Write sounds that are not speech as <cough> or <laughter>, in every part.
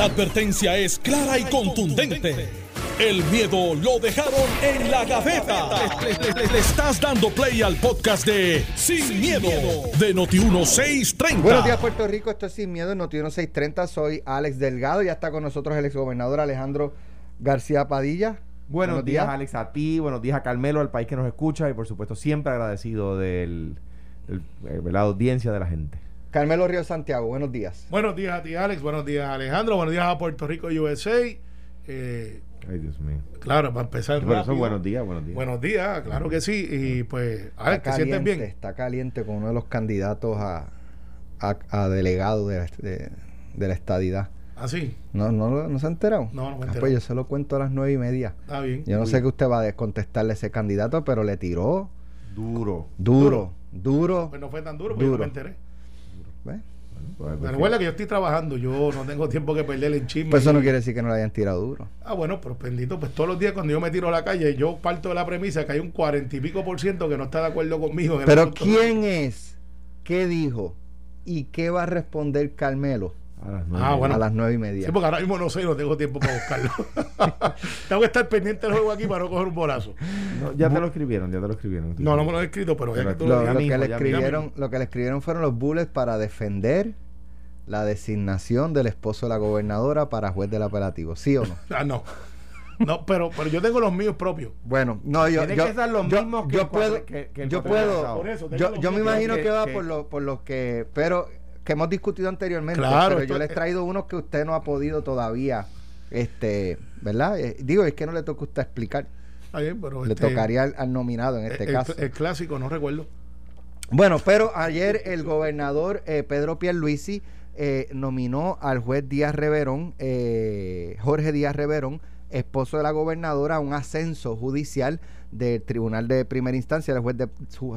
La advertencia es clara y contundente. El miedo lo dejaron en la gaveta. Le, le- le- le estás dando play al podcast de Sin, miedo, de Noti1630. Buenos días, Puerto Rico. Esto es Sin Miedo en Noti 630. Soy Alex Delgado. Ya está con nosotros el exgobernador Alejandro García Padilla. Buenos, días, Alex, a ti, buenos días a Carmelo, al país que nos escucha y por supuesto siempre agradecido del, del- de la audiencia de la gente. Carmelo Río Santiago, buenos días. Buenos días a ti, Alex. Buenos días, Alejandro. Buenos días a Puerto Rico USA. Eh, Ay, Dios mío. claro, para empezar. Por eso, buenos días, buenos días. Buenos días, claro que sí. Y pues, Alex, ¿te está sientes caliente, bien? está caliente con uno de los candidatos a, a, a delegado de la, de, de la estadidad. Así. ¿No, no, lo- no se ha enterado? No, no me Ah, enterado. Pues yo se lo cuento a las nueve y media. Está bien. Yo no sé qué usted va a contestarle a ese candidato, pero le tiró Duro. duro, duro. Pues no fue tan duro porque yo Duro. no me enteré. ¿Ves? Pues, Pero recuerda que yo estoy trabajando. Yo no tengo tiempo que perder en chisme. Pues eso no quiere decir que no le hayan tirado duro. Ah, bueno, pero bendito, pues todos los días cuando yo me tiro a la calle, yo parto de la premisa que hay un cuarenta y pico por ciento que no está de acuerdo conmigo. en Pero. ¿quién es? ¿Qué dijo? ¿Y qué va a responder Carmelo a las nueve Ah, bueno. a las nueve y media? Sí, porque ahora mismo no sé y no tengo tiempo para buscarlo. <laughs> tengo que estar pendiente del juego aquí para no coger un bolazo. No, ya te lo escribieron, ya te lo escribieron. No, no me lo he escrito, pero ya que tú lo, lo ya lo digas. mismo, que le escribieron, mismo. lo que le escribieron fueron los bullets para defender la designación del esposo de la gobernadora para juez del apelativo. ¿Sí o no? <laughs> Ah, no. No, pero, pero yo tengo los míos propios. Bueno, no, yo, Tiene yo, que ser los yo- mismos que yo el cuatro- puedo, que- que el yo puedo. Por eso, yo, los yo me imagino que- que va que- por lo, por los que, pero que hemos discutido anteriormente, Claro, pero yo les he traído unos que usted no ha podido todavía, este, ¿verdad? Eh, digo, es que no le toca a usted explicar, bien, pero le este, tocaría al, al nominado en este el, caso. el clásico, no recuerdo. Bueno, pero ayer el gobernador eh, Pedro Pierluisi eh, nominó al juez Díaz Reverón, eh, Jorge Díaz Reverón, esposo de la gobernadora, a un ascenso judicial del Tribunal de Primera Instancia, el juez, de,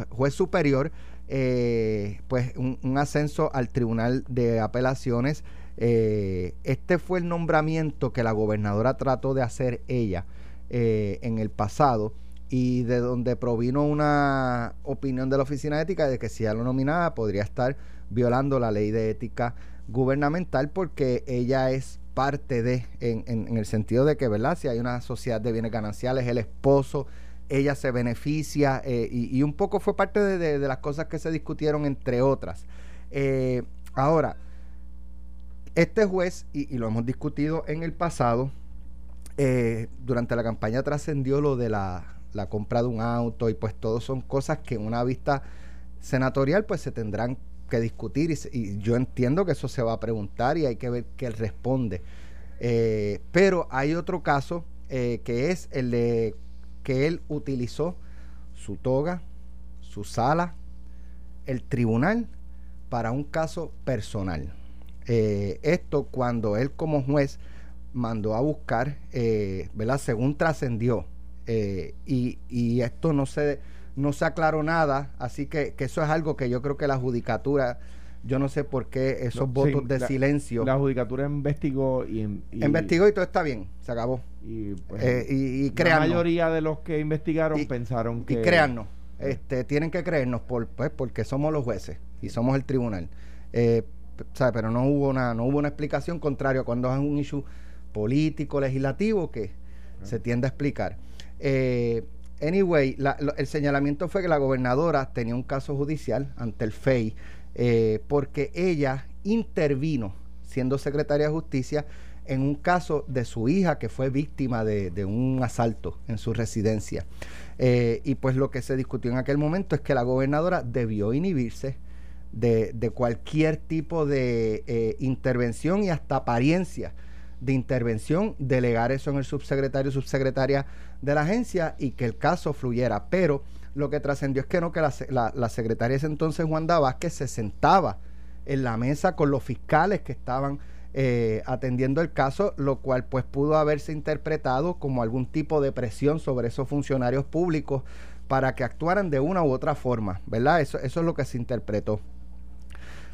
juez superior, eh, pues un, ascenso al Tribunal de Apelaciones. Eh, este fue el nombramiento que la gobernadora trató de hacer ella eh, en el pasado y de donde provino una opinión de la oficina ética de que si ella lo nominaba podría estar violando la ley de ética gubernamental porque ella es parte de, en, en- en el sentido de que, ¿verdad? Si hay una sociedad de bienes gananciales, el esposo, ella se beneficia eh, y, un poco fue parte de, las cosas que se discutieron entre otras. Eh, ahora, este juez, y, lo hemos discutido en el pasado, eh, durante la campaña trascendió lo de la, compra de un auto y pues todo son cosas que en una vista senatorial pues se tendrán que discutir y, yo entiendo que eso se va a preguntar y hay que ver qué responde. Pero hay otro caso que es el de que él utilizó su toga, su sala, el tribunal para un caso personal. Eh, esto cuando él como juez mandó a buscar, eh, ¿verdad? Según trascendió. eh, y, y esto no se, no se aclaró nada, así que, que eso es algo que yo creo que la judicatura, yo no sé por qué esos No, votos sí, de la- silencio. La judicatura investigó y, y investigó y todo está bien, se acabó. y, pues, Eh, y, y la mayoría de los que investigaron pensaron que y créannos, este, tienen que creernos por, pues, porque somos los jueces y somos el tribunal. Eh, sabe, Pero no hubo una, no hubo una explicación contraria a cuando es un issue político, legislativo, que se tiende a explicar. Eh, anyway, la- lo- el señalamiento fue que la gobernadora tenía un caso judicial ante el FEI eh, porque ella intervino, siendo secretaria de justicia, en un caso de su hija que fue víctima de, un asalto en su residencia. Eh, y pues lo que se discutió en aquel momento es que la gobernadora debió inhibirse de, cualquier tipo de eh, intervención y hasta apariencia de intervención, delegar eso en el subsecretario subsecretaria de la agencia y que el caso fluyera. Pero lo que trascendió es que no, que la, la secretaria de ese entonces, Wanda Vázquez, se sentaba en la mesa con los fiscales que estaban eh, atendiendo el caso, lo cual pues pudo haberse interpretado como algún tipo de presión sobre esos funcionarios públicos para que actuaran de una u otra forma, ¿verdad? Eso, eso es lo que se interpretó.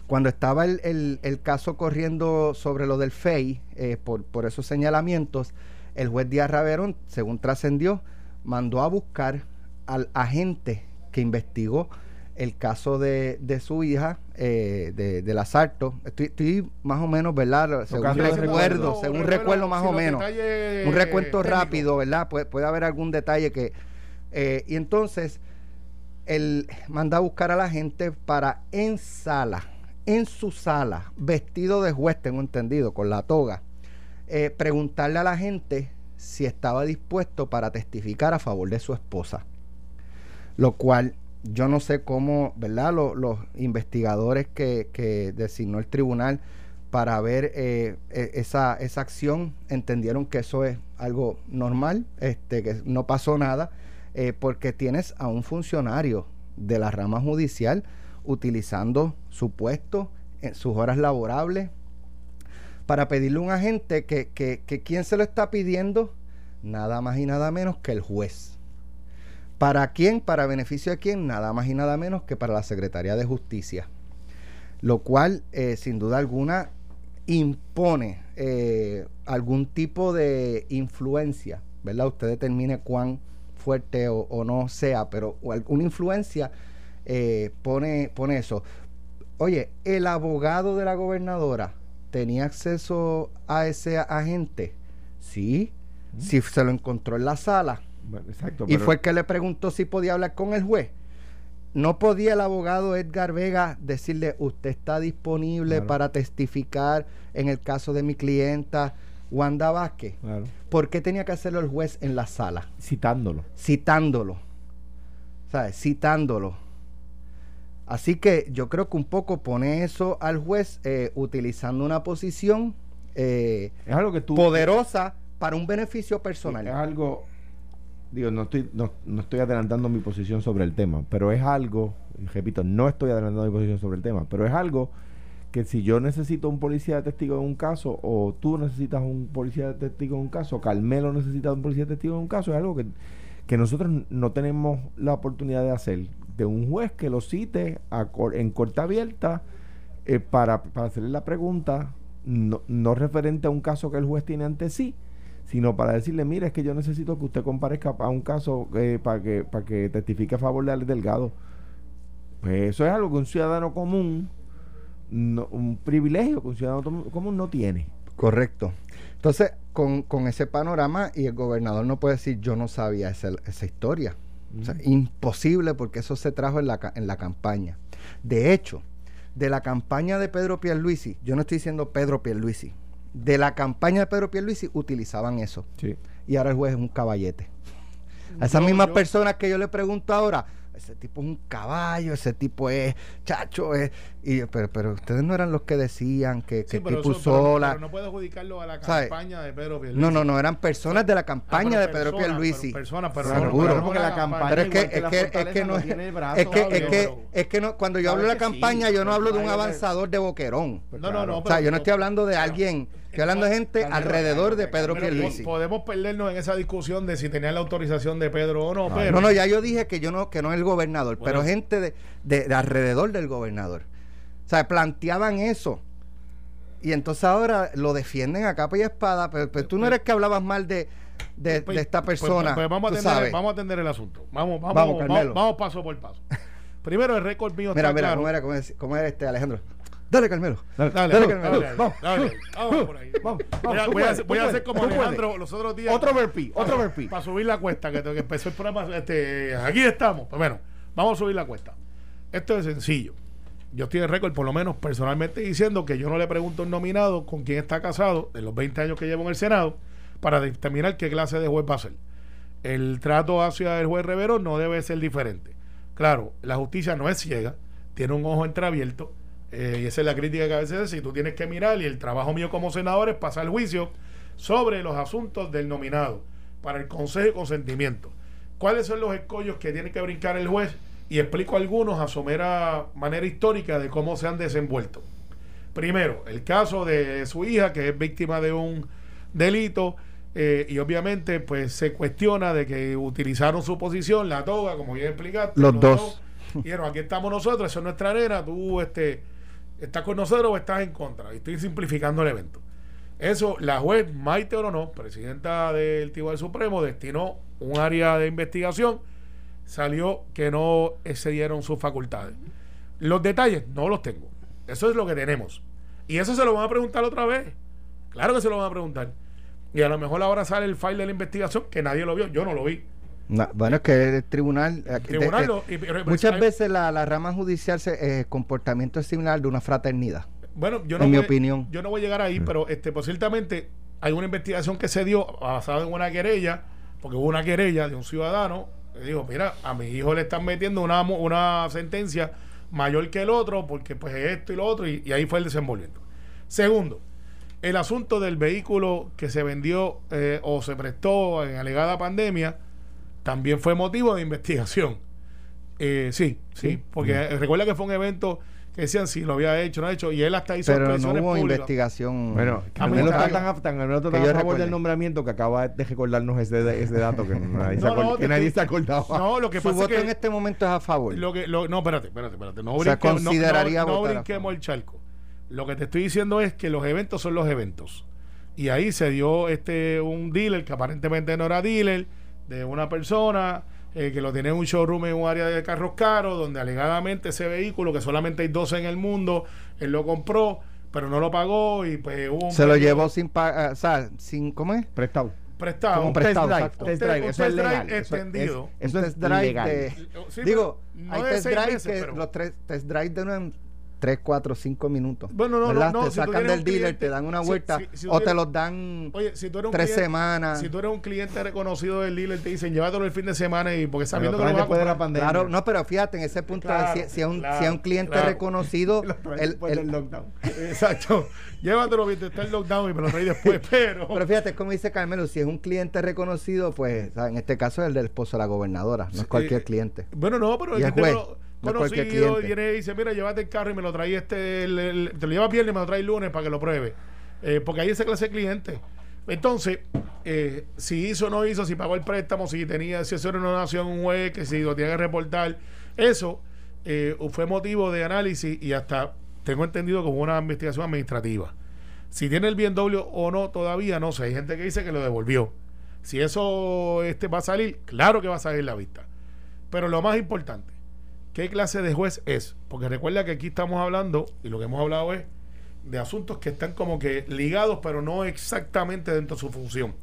Cuando estaba el, el- el caso corriendo sobre lo del FEI, eh, por, por esos señalamientos, el juez Díaz Raverón, según trascendió, mandó a buscar al agente que investigó el caso de, de su hija, eh, de, del asalto. Estoy, estoy más o menos, ¿verdad? Según recuerdo, recuerdo, según recuerdo, recuerdo más si o menos. Un recuento rápido, ¿verdad? Puede, puede haber algún detalle que... eh, y entonces, él manda a buscar a la gente para en sala, en su sala, vestido de juez, tengo entendido, con la toga, eh, preguntarle a la gente si estaba dispuesto para testificar a favor de su esposa. Lo cual yo no sé cómo, ¿verdad? Lo- los investigadores que, que designó el tribunal para ver eh, e- esa, esa acción entendieron que eso es algo normal, este, que no pasó nada, eh, porque tienes a un funcionario de la rama judicial utilizando su puesto en sus horas laborables para pedirle a un agente que, que, que quién se lo está pidiendo, nada más y nada menos que el juez. ¿Para quién? Para beneficio de quién? Nada más y nada menos que para la Secretaría de Justicia. Lo cual, eh, sin duda alguna, impone eh, algún tipo de influencia, ¿verdad? Usted determine cuán fuerte o, o no sea, pero alguna influencia eh, pone, pone eso. Oye, el abogado de la gobernadora tenía acceso a ese agente. Sí, si se lo encontró en la sala. Bueno, exacto. Y pero- fue el que le preguntó si podía hablar con el juez. No podía el abogado Edgar Vega decirle, usted está disponible Claro. para testificar en el caso de mi clienta Wanda Vázquez. Claro. ¿Por qué tenía que hacerlo el juez en la sala? Citándolo. Citándolo. ¿Sabes? Citándolo. Así que yo creo que un poco pone eso al juez eh, utilizando una posición eh, Es algo que tú. poderosa para un beneficio Es personal. algo. Digo, no estoy, no, no estoy adelantando mi posición sobre el tema, pero es algo, repito, no estoy adelantando mi posición sobre el tema, pero es algo que si yo necesito un policía de testigo en un caso, o tú necesitas un policía de testigo en un caso, o Carmelo necesita un policía de testigo en un caso, es algo que, que nosotros no tenemos la oportunidad de hacer, de un juez que lo cite a cor- en corte abierta eh, para, para hacerle la pregunta, no, no referente a un caso que el juez tiene ante sí, sino para decirle, mire, es que yo necesito que usted comparezca a un caso eh, para que para que testifique a favor de Alex Delgado. Pues eso es algo que un ciudadano común, no- un privilegio que un ciudadano común no tiene. Correcto. Entonces, con, con ese panorama, y el gobernador no puede decir, yo no sabía esa, esa historia. O sea, imposible porque eso se trajo en la, en la campaña. De hecho, de la campaña de Pedro Pierluisi, yo no estoy diciendo Pedro Pierluisi, de la campaña de Pedro Pierluisi utilizaban eso. Sí. Y ahora el juez es un caballete. A esas mismas yo- personas que yo le pregunto ahora, ese tipo es un caballo, ese tipo es chacho, es, y pero, pero ustedes no eran los que decían que, que Sí, pero tipo eso- sola. pero no puede adjudicarlo a la campaña de Pedro Pierluisi. No, no, no, eran personas de la Ah, campaña pero de Pedro personas, Pierluisi. Personas, pero Seguro. pero no Porque la la campaña- Pero es que, es que, es que no, es que, es que, es que no, cuando yo hablo de la campaña, yo no hablo de un avanzador de boquerón. No, no, no, O sea, yo no estoy hablando de alguien, estoy hablando de gente alrededor de Pedro Pierluisi. po- podemos perdernos en esa discusión de si tenía la autorización de Pedro o no, pero No, no, ya yo dije que yo no, que no es el gobernador, Bueno. pero gente de, de- de alrededor del gobernador. O sea, planteaban eso. Y entonces ahora lo defienden a capa y espada, pero, pero tú no eres que hablabas mal de, de, Pues- de esta pues- persona. pues vamos, a tú atender, sabes. vamos a atender el asunto. Vamos, vamos, Vamos, vamos, vamos paso por paso. Primero, el récord mío Mira, está mira, claro. ¿cómo era, cómo, es- cómo era este Alejandro? Dale, Carmelo. Dale, Dale, Dale, dale, Carmelo. dale, Vamos. dale, vamos por ahí. Vamos, Voy a, voy hacer- tú voy a hacer puedes, como. Alejandro los otros días. Otro burpee, otro burpee. Para subir la cuesta, que, que empezó el programa. Este, aquí estamos. Pues bueno, vamos a subir la cuesta. Esto es sencillo. Yo estoy en récord, por lo menos personalmente, diciendo que yo no le pregunto a un nominado con quién está casado en los 20 años que llevo en el Senado para determinar qué clase de juez va a ser. El trato hacia el juez Rivero no debe ser diferente. Claro, la justicia no es ciega, tiene un ojo entreabierto, eh, y esa es la crítica que a veces es, si tú tienes que mirar, y el trabajo mío como senador es pasar juicio sobre los asuntos del nominado para el consejo y consentimiento. ¿Cuáles son los escollos que tiene que brincar el juez? Y explico algunos a somera manera histórica de cómo se han desenvuelto. Primero, el caso de su hija, que es víctima de un delito, eh, y obviamente pues se cuestiona de que utilizaron su posición, la toga, como bien explicaste. Los dos. Dijeron, aquí estamos nosotros, eso es nuestra nena, tú este, estás con nosotros o estás en contra. Y estoy simplificando el evento. Eso, la juez Maite Orono, presidenta del Tribunal Supremo, destinó un área de investigación salió que no excedieron sus facultades. Los detalles no los tengo. Eso es lo que tenemos. Y eso se lo van a preguntar otra vez. Claro que se lo van a preguntar. Y a lo mejor ahora sale el file de la investigación que nadie lo vio. Yo no lo vi. No, bueno, es que el tribunal. eh, Tribunal de- lo- y- pero- muchas hay- veces la, la rama judicial, se, eh, comportamiento es similar de una fraternidad. Bueno, yo no en mi voy- opinión. Yo no voy a llegar ahí, pero este, pues ciertamente hay una investigación que se dio basada en una querella, porque hubo una querella de un ciudadano que dijo, mira, a mi hijo le están metiendo una, una sentencia mayor que el otro, porque pues esto y lo otro, y, y ahí fue el desenvolvimiento. Segundo, el asunto del vehículo que se vendió eh, o se prestó en alegada pandemia también fue motivo de investigación. Eh, sí, sí, porque recuerda que fue un evento que decían si lo había hecho, no ha hecho, y él hasta hizo Pero no expresiones hubo públicas. investigación. Bueno, A Carmelo mí está está- tan, a- tan- tan yo a favor recuerde. del nombramiento que acaba de recordarnos ese, ese dato que <laughs> nadie, se, No, acor- no, que te nadie estoy- se acordaba. No, lo que Su pasa voto es que en este momento es a favor. lo que lo- no, espérate, espérate, espérate, no O sea, no- consideraría no, no brinquemos el charco. Lo que te estoy diciendo es que los eventos son los eventos. Y ahí se dio este un dealer que aparentemente no era dealer de una persona eh, que lo tiene en un showroom en un área de carros caros donde alegadamente ese vehículo que solamente hay 12 en el mundo, él lo compró, pero no lo pagó y pues hubo un Se lo llevó sin pagar, o sea, sin, ¿cómo es? Prestado. prestado. Un prestado, test drive, exacto. test Un drive, test eso es drive legal. Eso es- extendido. Eso Un es test drive de- Sí, Digo, no hay de test drive meses, que pero- los tres test drive duran 3, 4, 5 minutos. Bueno, no, no, ¿verdad? no, Te si sacan del dealer, cliente- te dan una vuelta si- si o te los dan Oye, si tú eres un tres cliente- semanas. Si tú eres un cliente reconocido del dealer, te dicen llévatelo el fin de semana y porque sabiendo que lo vas a después de la comprar. pandemia. Claro, no, pero fíjate, en ese punto, Claro, si, si es un, claro, si es un cliente claro. reconocido, <laughs> el- el- del lockdown. Exacto. Llévatelo mientras está el lockdown y me lo traes después, <laughs> pero. pero fíjate, como dice Carmelo, si es un cliente reconocido, pues en este caso es el del esposo de la gobernadora, no es cualquier Eh, cliente. Bueno, no, pero Y el juez, no conocido viene y dice, mira, llévate el carro y me lo trae este, el- el- te lo llevas viernes y me lo trae el lunes para que lo pruebe. Eh, porque hay esa clase de cliente. Entonces, eh, si hizo o no hizo, si pagó el préstamo, si tenía, si eso era una donación un juez, que si lo tiene que reportar, eso eh, fue motivo de análisis y hasta tengo entendido como una investigación administrativa. Si tiene el bien doble o no, todavía no sé. Hay gente que dice que lo devolvió. Si eso este, va a salir, claro que va a salir la vista. Pero lo más importante, ¿qué clase de juez es? Porque recuerda que aquí estamos hablando, y lo que hemos hablado es de asuntos que están como que ligados, pero no exactamente dentro de su función.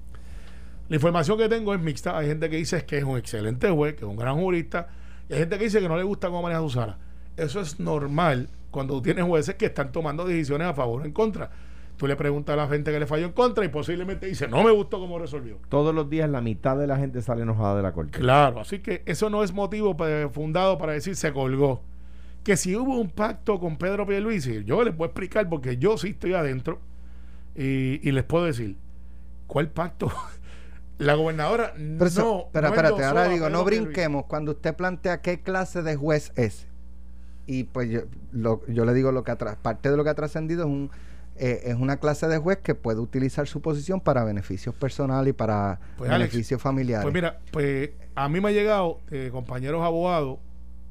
La información que tengo es mixta. Hay gente que dice que es un excelente juez, que es un gran jurista, y hay gente que dice que no le gusta cómo maneja su sala. Eso es normal cuando tú tienes jueces que están tomando decisiones a favor o en contra. Tú le preguntas a la gente que le falló en contra y posiblemente dice, no me gustó cómo resolvió. Todos los días la mitad de la gente sale enojada de la corte. Claro, así que eso no es motivo fundado para decir se colgó. Que si hubo un pacto con Pedro Pierluisi, yo les puedo explicar porque yo sí estoy adentro y, y les puedo decir, ¿cuál pacto? <laughs> La gobernadora Pero, no. eso- pero no espérate, ahora digo, no brinquemos cuando usted plantea qué clase de juez es. Y pues yo, lo- yo le digo lo que ha tra- parte de lo que ha trascendido es un eh, es una clase de juez que puede utilizar su posición para beneficios personales y para Pues, Alex, beneficios familiares. Pues mira, pues a mí me ha llegado eh, compañeros abogados,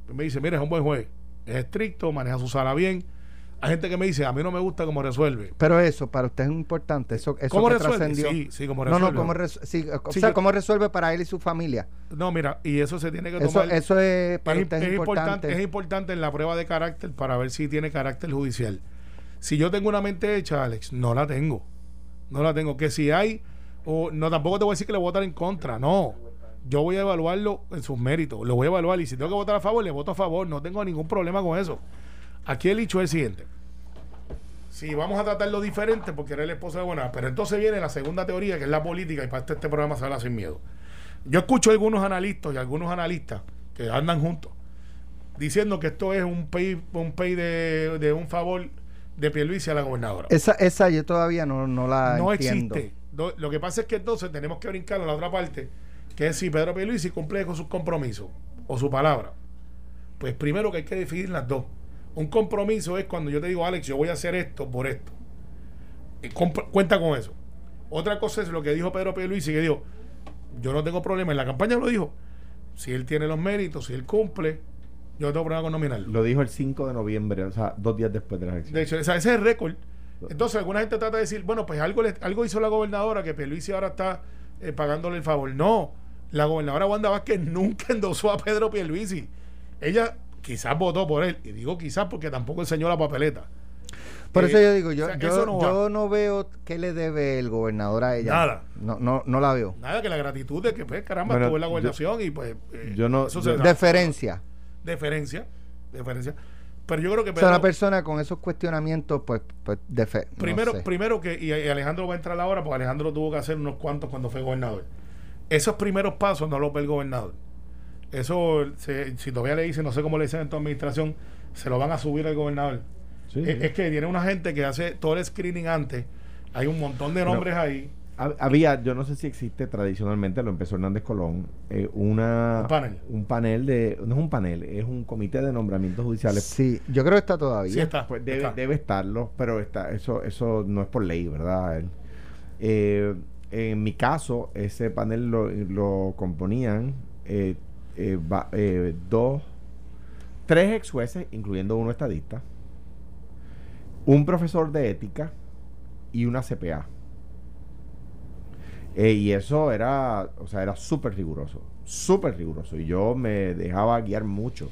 que me dicen, mira, es un buen juez, es estricto, maneja su sala bien. Hay gente que me dice, a mí no me gusta cómo resuelve. pero eso para usted es importante, eso, eso ¿Cómo que resuelve? trascendió. Sí, sí, cómo no, resuelve. no, cómo, res- sí, o Sí, sea, yo- cómo resuelve para él y su familia. No, mira, y eso se tiene que Eso, tomar. eso es para es, usted es, es importante. es importante en la prueba de carácter para ver si tiene carácter judicial. Si yo tengo una mente hecha, Alex, no la tengo. No la tengo. Que si hay, o no, tampoco te voy a decir que le voy a votar en contra. No. Yo voy a evaluarlo en sus méritos. Lo voy a evaluar. Y si tengo que votar a favor, le voto a favor. No tengo ningún problema con eso. Aquí el hecho es el siguiente. Si vamos a tratarlo diferente, porque era el esposo de buena, pero entonces viene la segunda teoría, que es la política, y para este, este programa se habla sin miedo. Yo escucho algunos analistas y algunos analistas que andan juntos diciendo que esto es un pay, un pay de, de un favor de Pierluisi a la gobernadora. Esa, esa yo todavía no, no la no entiendo. existe. Lo que pasa es que entonces tenemos que brincar a la otra parte, que es si Pedro Pierluisi cumple con sus compromisos o su palabra. Pues primero que hay que definir las dos. Un compromiso es cuando yo te digo, Alex, yo voy a hacer esto por esto. Y compr- cuenta con eso. Otra cosa es lo que dijo Pedro Pierluisi, que dijo, yo no tengo problema, en la campaña lo dijo, si él tiene los méritos, si él cumple, yo no tengo problema con nominarlo. Lo dijo el 5 de noviembre, o sea, dos días después de la De elección. hecho, o sea, ese es el récord. Entonces, alguna gente trata de decir, bueno, pues algo, le- algo hizo la gobernadora que Pierluisi ahora está eh, pagándole el favor. No, La gobernadora Wanda Vázquez <laughs> nunca endosó a Pedro Pierluisi. Ella quizás votó por él. Y digo quizás porque tampoco enseñó la papeleta. Por Eh, eso yo digo, yo, o sea, yo, no va. yo no veo qué le debe el gobernador a ella. Nada. No, no, no la veo. Nada, que la gratitud de que, pues, caramba, Bueno, estuvo en la yo- gobernación y pues. eh, yo no- eso yo- se da. Deferencia. Deferencia. Pero yo creo que O sea, una Pedro- persona con esos cuestionamientos, pues, pues defe- no Primero, sé. primero que, y, y Alejandro va a entrar ahora, porque Alejandro tuvo que hacer unos cuantos cuando fue gobernador. Esos primeros pasos no los ve el gobernador. Eso, se- si todavía le dicen, no sé cómo le dicen en tu administración, se lo van a subir al gobernador. Sí, es, sí. es que tiene una gente que hace todo el screening antes. Hay un montón de nombres ahí. Hab- Había, yo no sé si existe tradicionalmente, lo empezó Hernández Colón, eh, una, Un panel. un panel de, no es un panel, es un comité de nombramientos judiciales. Sí, yo creo que está todavía. Sí está. Pues debe, está. debe estarlo, pero está, eso, eso no es por ley, ¿verdad? Eh, en mi caso, ese panel lo, lo componían eh, eh, va- eh, dos, tres ex jueces, incluyendo uno estadista, un profesor de ética y una CPA. Eh, y eso era, o sea, era súper riguroso, súper riguroso. Y yo me dejaba guiar mucho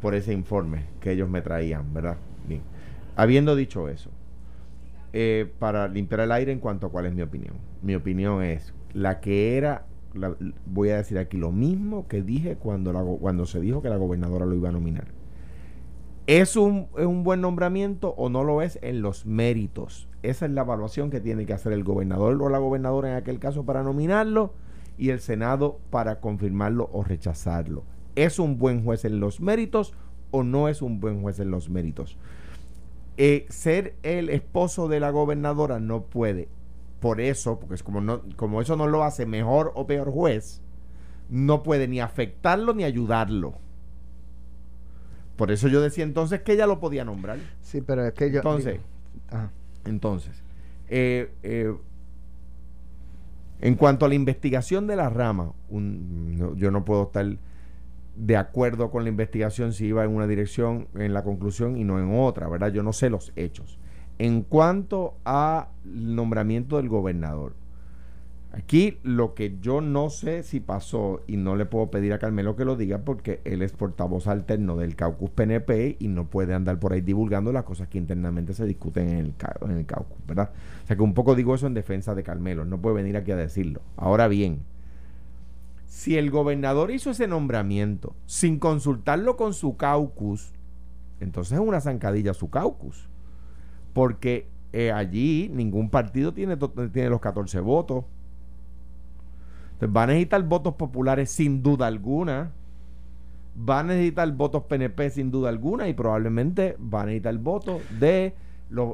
por ese informe que ellos me traían, ¿verdad? Bien. Habiendo dicho eso, eh, para limpiar el aire en cuanto a cuál es mi opinión. Mi opinión es la que era, la- voy a decir aquí lo mismo que dije cuando, la cuando se dijo que la gobernadora lo iba a nominar. ¿Es un, ¿Es un buen nombramiento o no lo es en los méritos? Esa es la evaluación que tiene que hacer el gobernador o la gobernadora en aquel caso para nominarlo y el Senado para confirmarlo o rechazarlo. ¿Es un buen juez en los méritos o no es un buen juez en los méritos? Eh, ser el esposo de la gobernadora no puede. Por eso, porque es como, no, como eso no lo hace mejor o peor juez, no puede ni afectarlo ni ayudarlo. Por eso yo decía entonces que ella lo podía nombrar. Sí, pero es que yo. Entonces, digo, entonces, eh, eh, en cuanto a la investigación de la rama, un- no- yo no puedo estar de acuerdo con la investigación si iba en una dirección, en la conclusión y no en otra, ¿verdad? Yo no sé los hechos. En cuanto al nombramiento del gobernador, aquí lo que yo no sé si pasó y no le puedo pedir a Carmelo que lo diga porque él es portavoz alterno del caucus PNP y no puede andar por ahí divulgando las cosas que internamente se discuten en el, caucus, ¿verdad? O sea que un poco digo eso en defensa de Carmelo, no puede venir aquí a decirlo. Ahora bien, si el gobernador hizo ese nombramiento sin consultarlo con su caucus, entonces es una zancadilla su caucus. Porque eh, allí ningún partido tiene, tiene los 14 votos. Entonces va a necesitar votos populares sin duda alguna. Va a necesitar votos PNP sin duda alguna y probablemente va a necesitar votos de,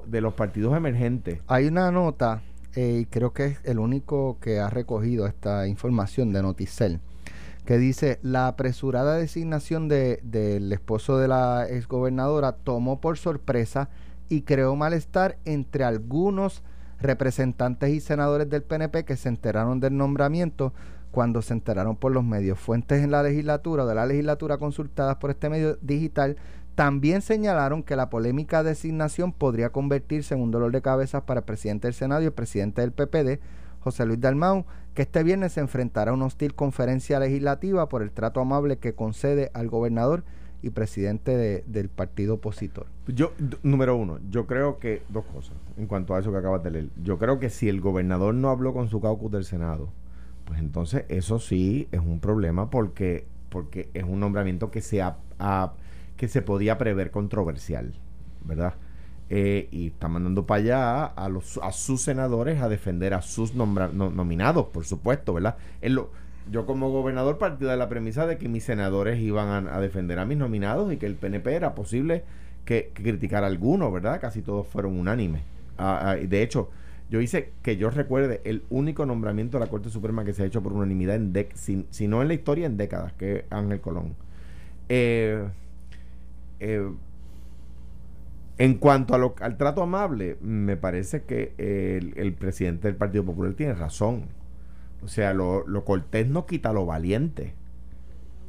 de los partidos emergentes. Hay una nota, eh, y creo que es el único que ha recogido esta información de Noticel, que dice, la apresurada designación de- del esposo de la exgobernadora tomó por sorpresa y creó malestar entre algunos representantes y senadores del PNP que se enteraron del nombramiento cuando se enteraron por los medios. Fuentes en la legislatura o de la legislatura consultadas por este medio digital también señalaron que la polémica designación podría convertirse en un dolor de cabeza para el presidente del Senado y el presidente del PPD, José Luis Dalmau, que este viernes se enfrentará a una hostil conferencia legislativa por el trato amable que concede al gobernador y presidente de- del partido opositor. Yo, número uno, yo creo que dos cosas en cuanto a eso que acabas de leer. Yo creo que si el gobernador no habló con su caucus del Senado, pues entonces eso sí es un problema porque, porque es un nombramiento que se, ha- ha- que se podía prever controversial, ¿verdad? Eh, y está mandando para allá a, los, a sus senadores a defender a sus nombra- no- nominados, por supuesto, ¿verdad? Lo- yo como gobernador partí de la premisa de que mis senadores iban a, defender a mis nominados y que el PNP era posible que, criticara alguno, ¿verdad? Casi todos fueron unánimes. Ah, ah, de hecho, yo hice que yo recuerde el único nombramiento de la Corte Suprema que se ha hecho por unanimidad en dec si, si no en la historia en décadas, que es Ángel Colón. Eh, eh, en cuanto al trato amable, me parece que el presidente del Partido Popular tiene razón. O sea, lo, lo cortés no quita lo valiente.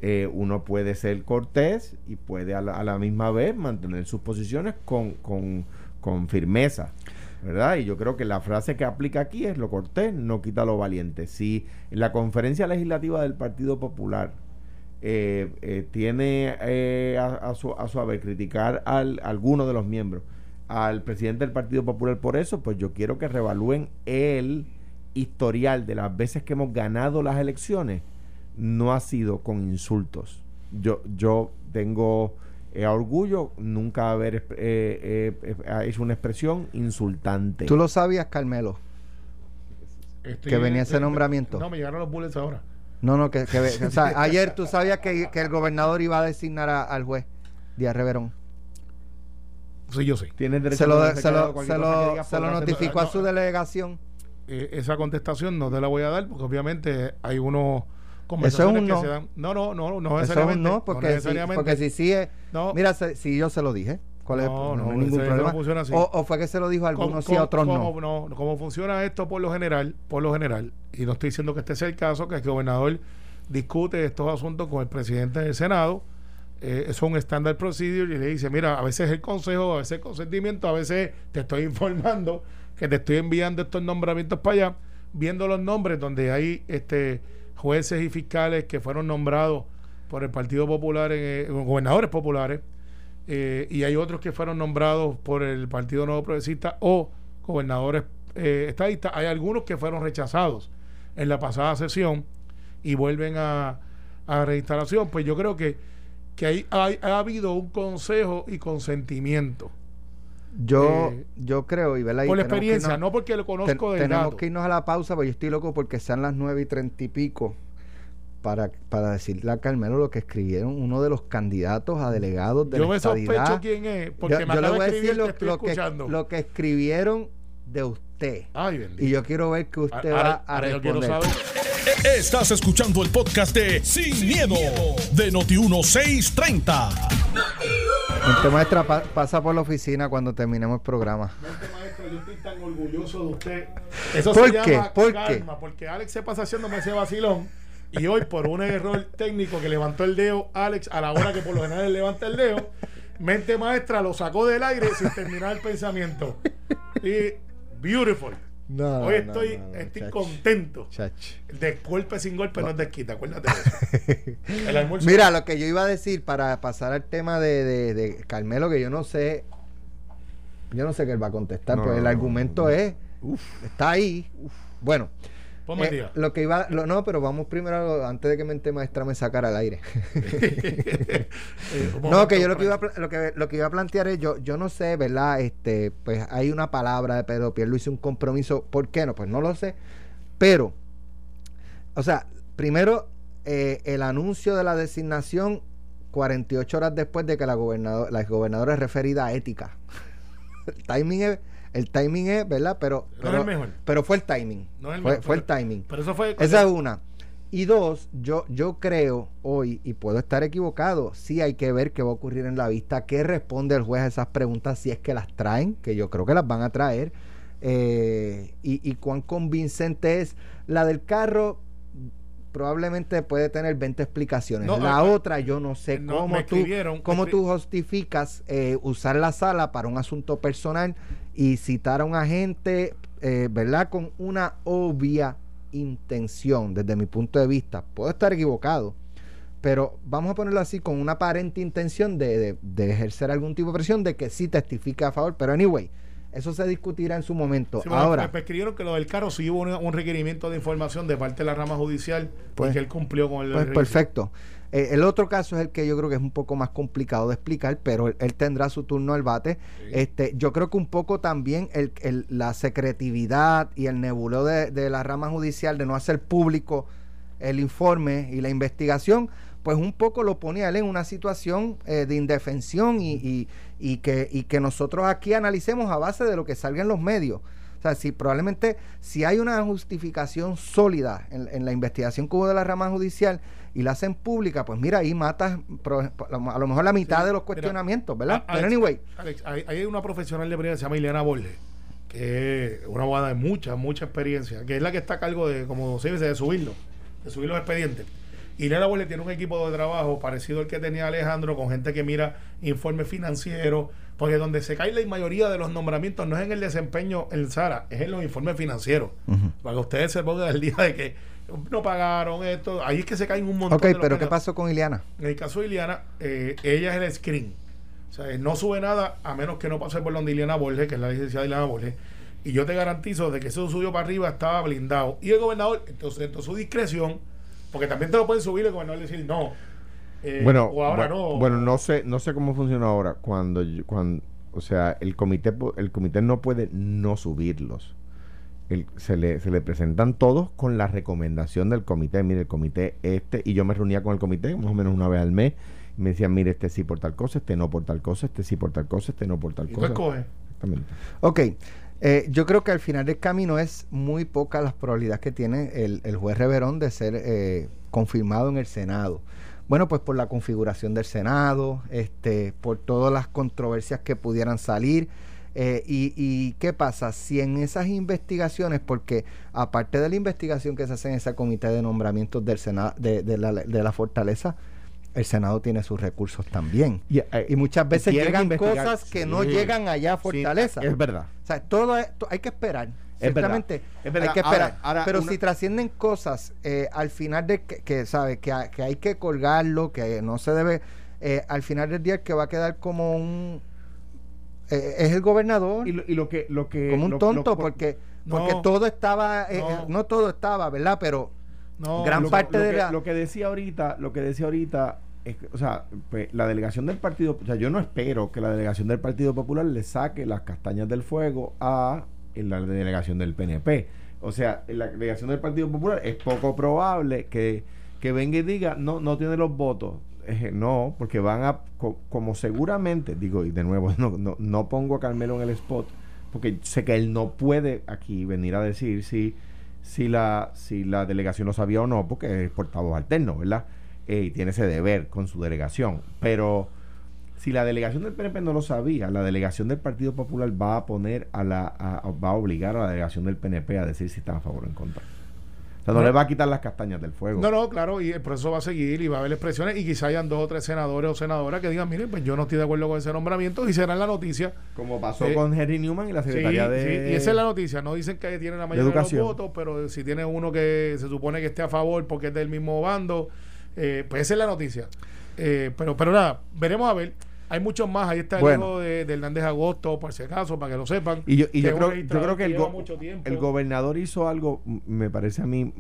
Eh, uno puede ser cortés y puede a la, a la misma vez mantener sus posiciones con, con, con firmeza. ¿verdad? Y yo creo que la frase que aplica aquí es lo cortés, no quita lo valiente. Si la conferencia legislativa del Partido Popular eh, eh, tiene eh, a, su, a su haber criticar al, a alguno de los miembros al presidente del Partido Popular por eso, pues yo quiero que revalúen el historial de las veces que hemos ganado las elecciones, no ha sido con insultos. Yo, yo tengo eh, orgullo nunca haber eh, eh, eh, hecho una expresión insultante. ¿Tú lo sabías, Carmelo? Estoy- que venía ese nombramiento. No, me llegaron los bullets ahora. No, no, que, que- o sea, <laughs> ayer tú sabías que, que el gobernador iba a designar a- al juez Díaz Reverón. Sí, yo sí. Tienes derecho Se lo, se lo, se lo, se lo notificó a no. su delegación. Eh, esa contestación no te la voy a dar porque obviamente hay unos Eso es conversaciones un que no. se dan. No, no, no, no Eso es necesariamente. un no, porque, si, necesariamente. porque si sí es. No. Mira, se- si yo se lo dije. ¿Cuál es? No, No, no, hay ningún problema. no funciona así. O, o fue que se lo dijo a algunos sí, a otros no. cómo- no. Como funciona esto por lo general, por lo general, y no estoy diciendo que este sea el caso, que el gobernador discute estos asuntos con el presidente del Senado, eh, es un standard procedure y le dice, mira, a veces el consejo, a veces el consentimiento, a veces te estoy <laughs> informando que te estoy enviando estos nombramientos para allá, viendo los nombres donde hay este jueces y fiscales que fueron nombrados por el Partido Popular, eh, gobernadores populares, eh, y hay otros que fueron nombrados por el Partido Nuevo Progresista o gobernadores eh, estadistas. Hay algunos que fueron rechazados en la pasada sesión y vuelven a, reinstalación. Pues yo creo que, que hay- ha habido un consejo y consentimiento. Yo, Eh, yo creo, y ¿verdad? Y por la tenemos experiencia, irnos- no porque lo ten- conozco del tenemos dato. que irnos a la pausa, porque yo estoy loco porque sean las nueve y treinta y pico para, para decirle a Carmelo lo que escribieron uno de los candidatos a delegados de Yo la me estadidad. sospecho quién es, porque Yo- me yo le voy a de decir escribir lo, que estoy lo que, escuchando. lo que escribieron de usted. Ay, bendito. Y yo quiero ver que usted Ahora- va a yo responder. saber. Estás escuchando el podcast de Sin, miedo, de Noti1630. Monte Maestra pa- pasa por la oficina cuando terminemos el programa. Mente, maestro, yo estoy tan orgulloso de usted. Eso ¿Por se qué? llama ¿Por calma, porque Alex se pasa haciéndome ese vacilón. Y hoy, por un error técnico que levantó el dedo Alex a la hora que por lo general levanta el dedo, mente maestra lo sacó del aire sin terminar el pensamiento. Y beautiful. No, hoy estoy, no, no, estoy contento. Chach. De golpe sin golpe no es desquita, acuérdate de eso. <laughs> El almuerzo. Mira, lo que yo iba a decir para pasar al tema de, de, de Carmelo, que yo no sé, yo no sé qué él va a contestar, No, pues el argumento es, está ahí. Bueno, eh, día. lo que iba, lo- no, pero vamos primero, antes de que mente maestra me sacara al aire. <laughs> Eh, No, que yo lo que, iba a, lo que lo que iba a plantear es yo yo no sé, ¿verdad? Este, pues hay una palabra de Pedro Pierluisi un compromiso, ¿por qué no? Pues no lo sé. Pero o sea, primero eh, el anuncio de la designación 48 horas después de que la gobernadora la gobernadora es referida a ética. el <laughs> timing es el timing es, ¿verdad? Pero No es pero, el mejor. pero fue el timing. No es el fue, mejor, fue el timing. Pero eso fue. Esa es una. Y dos, yo, yo creo hoy, y puedo estar equivocado, sí hay que ver qué va a ocurrir en la vista, qué responde el juez a esas preguntas, si es que las traen, que yo creo que las van a traer, eh, y, y cuán convincente es. La del carro probablemente puede tener 20 explicaciones. No, la ah, otra yo no sé no, cómo tú, cómo tú justificas eh, usar la sala para un asunto personal y citar a un agente, eh, ¿verdad? Con una obvia intención desde mi punto de vista. Puedo estar equivocado, pero vamos a ponerlo así, con una aparente intención de, de- de ejercer algún tipo de presión de que sí testifique a favor. Pero anyway, eso se discutirá en su momento. Sí, Ahora, me- me escribieron que lo del carro sí hubo un, un requerimiento de información de parte de la rama judicial Pues- y que él cumplió con el Pues perfecto. Eh, el otro caso es el que yo creo que es un poco más complicado de explicar, pero él, él tendrá su turno al bate. Este, yo creo que un poco también el, el- la secretividad y el nebuleo de, de la rama judicial de no hacer público el informe y la investigación, pues un poco lo pone a él en una situación eh, de indefensión y, y- y que, y que nosotros aquí analicemos a base de lo que salga en los medios. O sea, si probablemente si hay una justificación sólida en, en la investigación que hubo de la rama judicial y la hacen pública, pues mira, ahí matas a lo mejor la mitad Sí, de los mira, cuestionamientos, ¿verdad? a- Pero anyway, Alex, hay, hay una profesional de primera que se llama Ileana Borges, que es una abogada de mucha, mucha experiencia, que es la que está a cargo de, como se dice, de subirlo, de subir los expedientes. Ileana Borges tiene un equipo de trabajo parecido al que tenía Alejandro, con gente que mira informes financieros, Porque donde se cae la mayoría de los nombramientos no es en el desempeño en Sara, es en los informes financieros. Para que ustedes se pongan el día de que no pagaron esto. Ahí es que se caen un montón Ok, de pero ¿qué pasó con Ileana? En el caso de Iliana, eh, ella es el screen. O sea, no sube nada a menos que no pase por donde Ileana Borges, que es la licenciada Ileana Borges. Y yo te garantizo de que eso subió para arriba estaba blindado. Y el gobernador, entonces, entonces su discreción, porque también te lo pueden subir el gobernador y decir no. eh, bueno, o ahora bueno, no. bueno, no sé, no sé cómo funciona ahora. Cuando, yo- cuando, o sea, el comité, el comité no puede no subirlos. El- se, le, se le presentan todos con la recomendación del comité. Mire, el comité este, y yo me reunía con el comité más o menos una vez al mes. Y me decían, mire, este sí por tal cosa, este no por tal cosa, este sí por tal cosa, este no por tal cosa. escoges. Exactamente. Ok, eh, yo creo que al final del camino es muy poca las probabilidades que tiene el, el juez Reverón de ser eh, confirmado en el Senado. Bueno, pues por la configuración del Senado, este, por todas las controversias que pudieran salir. Eh, y, y qué pasa? Si en esas investigaciones, porque aparte de la investigación que se hace en ese comité de nombramientos del Senado, de, de la, de la Fortaleza, el Senado tiene sus recursos también. Y, eh, Y muchas veces llegan cosas que Sí. no llegan allá a sí, Fortaleza. es verdad. O sea, todo esto hay que esperar. Es verdad, es verdad. hay que esperar. Ahora- ahora Pero una- si trascienden cosas eh, al final de que, que sabe que, que hay que colgarlo, que no se debe, eh, al final del día el que va a quedar como un eh, es el gobernador, Y lo, y lo que, lo que como un lo- tonto, porque No. porque todo estaba, eh, No. no. todo estaba, ¿verdad? Pero No, Gran lo, parte de que, la- lo que decía ahorita, lo que decía ahorita es que, o sea, pues, la delegación del partido, o sea, yo no espero que la delegación del Partido Popular le saque las castañas del fuego a la delegación del PNP. O sea, la delegación del Partido Popular es poco probable que, que venga y diga, no, no tiene los votos. Eh, no, porque van a, co- como seguramente, digo, y de nuevo, <laughs> no, no, no pongo a Carmelo en el spot, porque sé que él no puede aquí venir a decir si, si, la, si la delegación lo sabía o no, porque es portavoz alterno, ¿verdad? Eh, y tiene ese deber con su delegación. Pero si la delegación del PNP no lo sabía, la delegación del Partido Popular va a poner a la, a- va a obligar a la delegación del PNP a decir si están a favor o en contra. O sea, no, No. le va a quitar las castañas del fuego. No, no, claro, y el proceso va a seguir y va a haber expresiones y quizá hayan dos o tres senadores o senadoras que digan, miren, pues yo no estoy de acuerdo con ese nombramiento y será en la noticia. Como pasó Eh, con Henry Newman y la Sí, secretaría de... sí, y esa es la noticia. No dicen que tiene la mayoría de, los educación. votos, pero si tiene uno que se supone que esté a favor porque es del mismo bando, eh, pues esa es la noticia. Eh, pero, pero nada, veremos a ver. Hay muchos más. Ahí está el Bueno. hijo de, de Hernández Agosto, por si acaso, para que lo sepan. Y yo, y yo creo, yo creo que el, go- gobernador hizo algo, me parece a mí,